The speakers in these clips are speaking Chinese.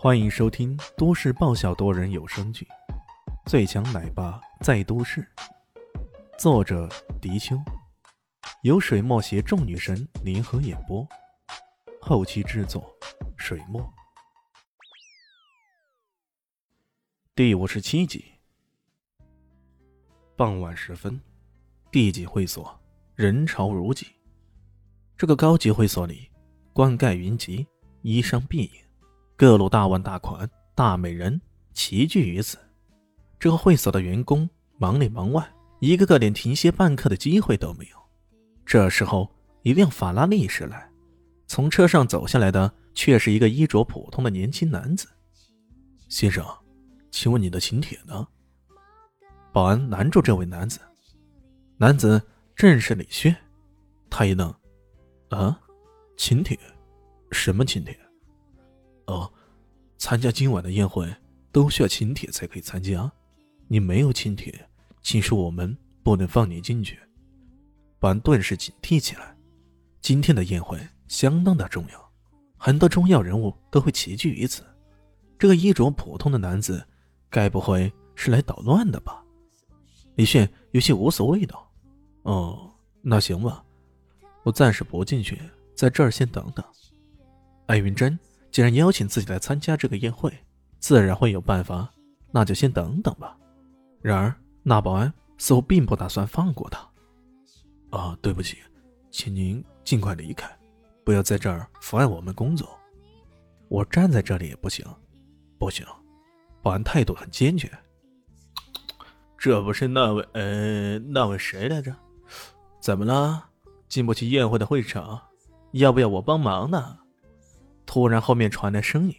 欢迎收听都市爆笑多人有声剧《最强奶爸在都市》，作者：迪秋，由水墨携众女神联合演播，后期制作：水墨。第五十七集。傍晚时分，地级会所人潮如挤。这个高级会所里，冠盖云集，衣裳蔽影。各路大腕大款、大美人齐聚于此，这个会所的员工忙里忙外，一个个连停歇半刻的机会都没有。这时候，一辆法拉利驶来，从车上走下来的却是一个衣着普通的年轻男子。先生，请问你的请帖呢？保安拦住这位男子。男子正是李轩。他一愣：“啊，请帖？什么请帖？”哦，参加今晚的宴会都需要请帖才可以参加。你没有请帖，请恕我们不能放你进去。保安顿时警惕起来。今天的宴会相当的重要，很多重要人物都会齐聚于此。这个衣着普通的男子，该不会是来捣乱的吧？李炫有些无所谓道：“哦，那行吧，我暂时不进去，在这儿先等等。”艾云珍。既然邀请自己来参加这个宴会，自然会有办法，那就先等等吧。然而，那保安似乎并不打算放过他。啊，对不起，请您尽快离开，不要在这儿妨碍我们工作。我站在这里也不行，不行。保安态度很坚决。这不是那位……呃，那位谁来着？怎么了？进不去宴会的会场？要不要我帮忙呢？突然，后面传来声音，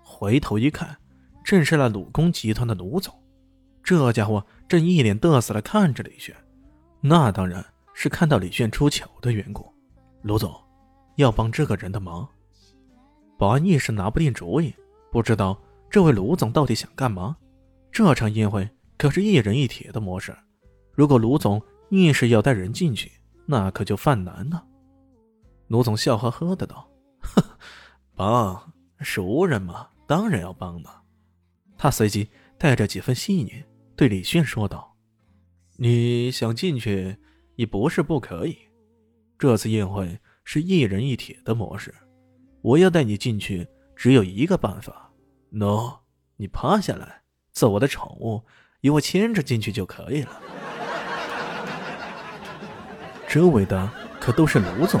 回头一看，正是那鲁工集团的卢总。这家伙正一脸得瑟的看着李炫，那当然是看到李炫出糗的缘故。卢总要帮这个人的忙，保安一时拿不定主意，不知道这位卢总到底想干嘛。这场宴会可是一人一铁的模式，如果卢总硬是要带人进去，那可就犯难了。卢总笑呵呵的道：“。”帮熟人嘛，当然要帮了。他随即带着几分戏谑对李迅说道：“你想进去也不是不可以。这次宴会是一人一铁的模式，我要带你进去只有一个办法。喏，你趴下来做我的宠物，由我牵着进去就可以了。”周围的可都是卢总，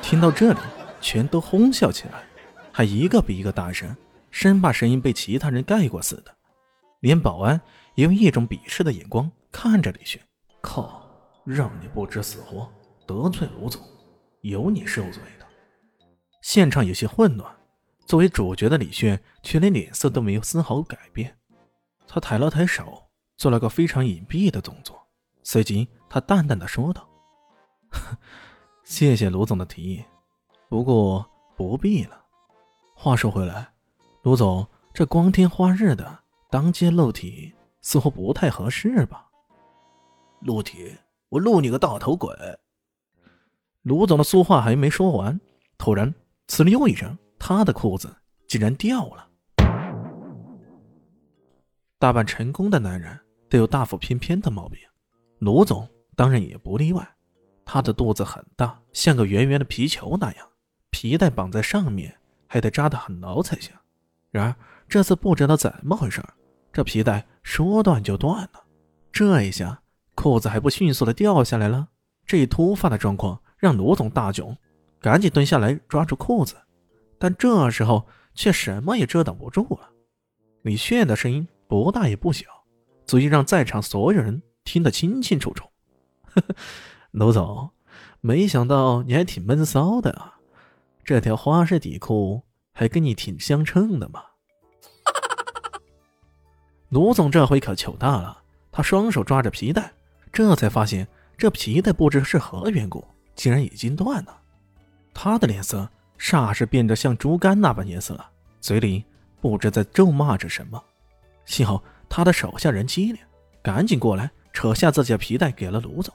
听到这里全都哄笑起来。还一个比一个大声，生怕声音被其他人盖过似的。连保安也用一种鄙视的眼光看着李炫。靠，让你不知死活，得罪卢总，有你受罪的。现场有些混乱，作为主角的李炫却连脸色都没有丝毫改变。他抬了抬手，做了个非常隐蔽的动作，随即他淡淡的说道：“ 谢谢卢总的提议，不过不必了。”话说回来，卢总，这光天化日的当街露体，似乎不太合适吧？露体？我露你个大头鬼！卢总的俗话还没说完，突然“呲溜”一声，他的裤子竟然掉了。大半成功的男人都有大腹便便的毛病，卢总当然也不例外。他的肚子很大，像个圆圆的皮球那样，皮带绑在上面。还得扎得很牢才行。然而这次不知道怎么回事，这皮带说断就断了。这一下裤子还不迅速的掉下来了。这一突发的状况让卢总大窘，赶紧蹲下来抓住裤子，但这时候却什么也遮挡不住了。李炫的声音不大也不小，足以让在场所有人听得清清楚楚。呵 呵卢总，没想到你还挺闷骚的啊。这条花式底裤还跟你挺相称的嘛？卢总这回可糗大了，他双手抓着皮带，这才发现这皮带不知是何缘故，竟然已经断了。他的脸色霎时变得像猪肝那般颜色了，嘴里不知在咒骂着什么。幸好他的手下人机灵，赶紧过来扯下自己的皮带给了卢总。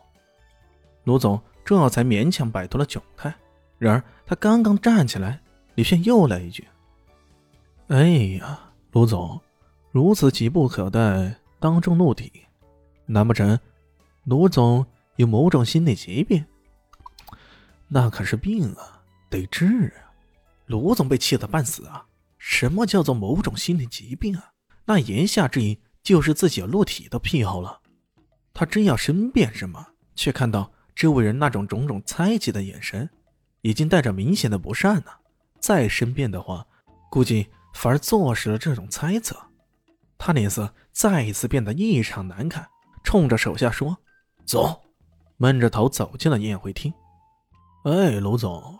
卢总这才勉强摆脱了窘态。然而他刚刚站起来，李炫又来一句：“哎呀，卢总，如此急不可待，当众怒体，难不成卢总有某种心理疾病？那可是病啊，得治啊！卢总被气得半死啊！什么叫做某种心理疾病啊？那言下之意就是自己有露体的癖好了。他真要申辩什么，却看到周围人那种种种猜忌的眼神，已经带着明显的不善了。再申辩的话，估计反而坐实了这种猜测。他脸色再一次变得异常难看，冲着手下说：“走！”闷着头走进了宴会厅。哎，卢总，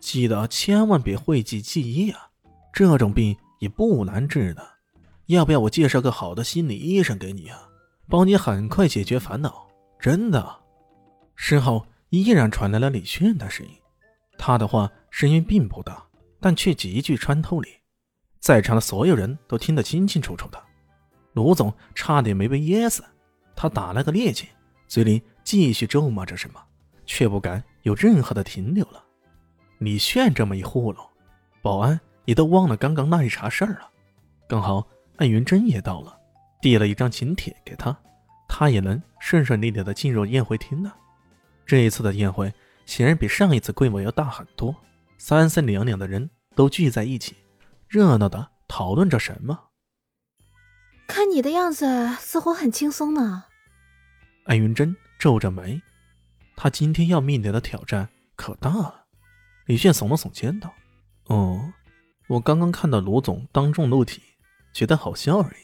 记得千万别讳疾忌医啊！这种病也不难治的，要不要我介绍个好的心理医生给你啊？帮你很快解决烦恼，真的。身后依然传来了李炫的声音，他的话声音并不大，但却极具穿透力，在场的所有人都听得清清楚楚的。卢总差点没被噎死，他打了个趔趄，嘴里继续咒骂着什么，却不敢。有任何的停留了，李炫这么一糊弄，保安也都忘了刚刚那一茬事儿了。刚好艾云珍也到了，递了一张请帖给他，他也能顺顺利利的进入宴会厅了。这一次的宴会显然比上一次规模要大很多，三三两两的人都聚在一起，热闹的讨论着什么。看你的样子，似乎很轻松呢。艾云珍皱着眉。他今天要面临的挑战可大了。李炫耸了耸肩道：“哦，我刚刚看到卢总当众露体，觉得好笑而已。”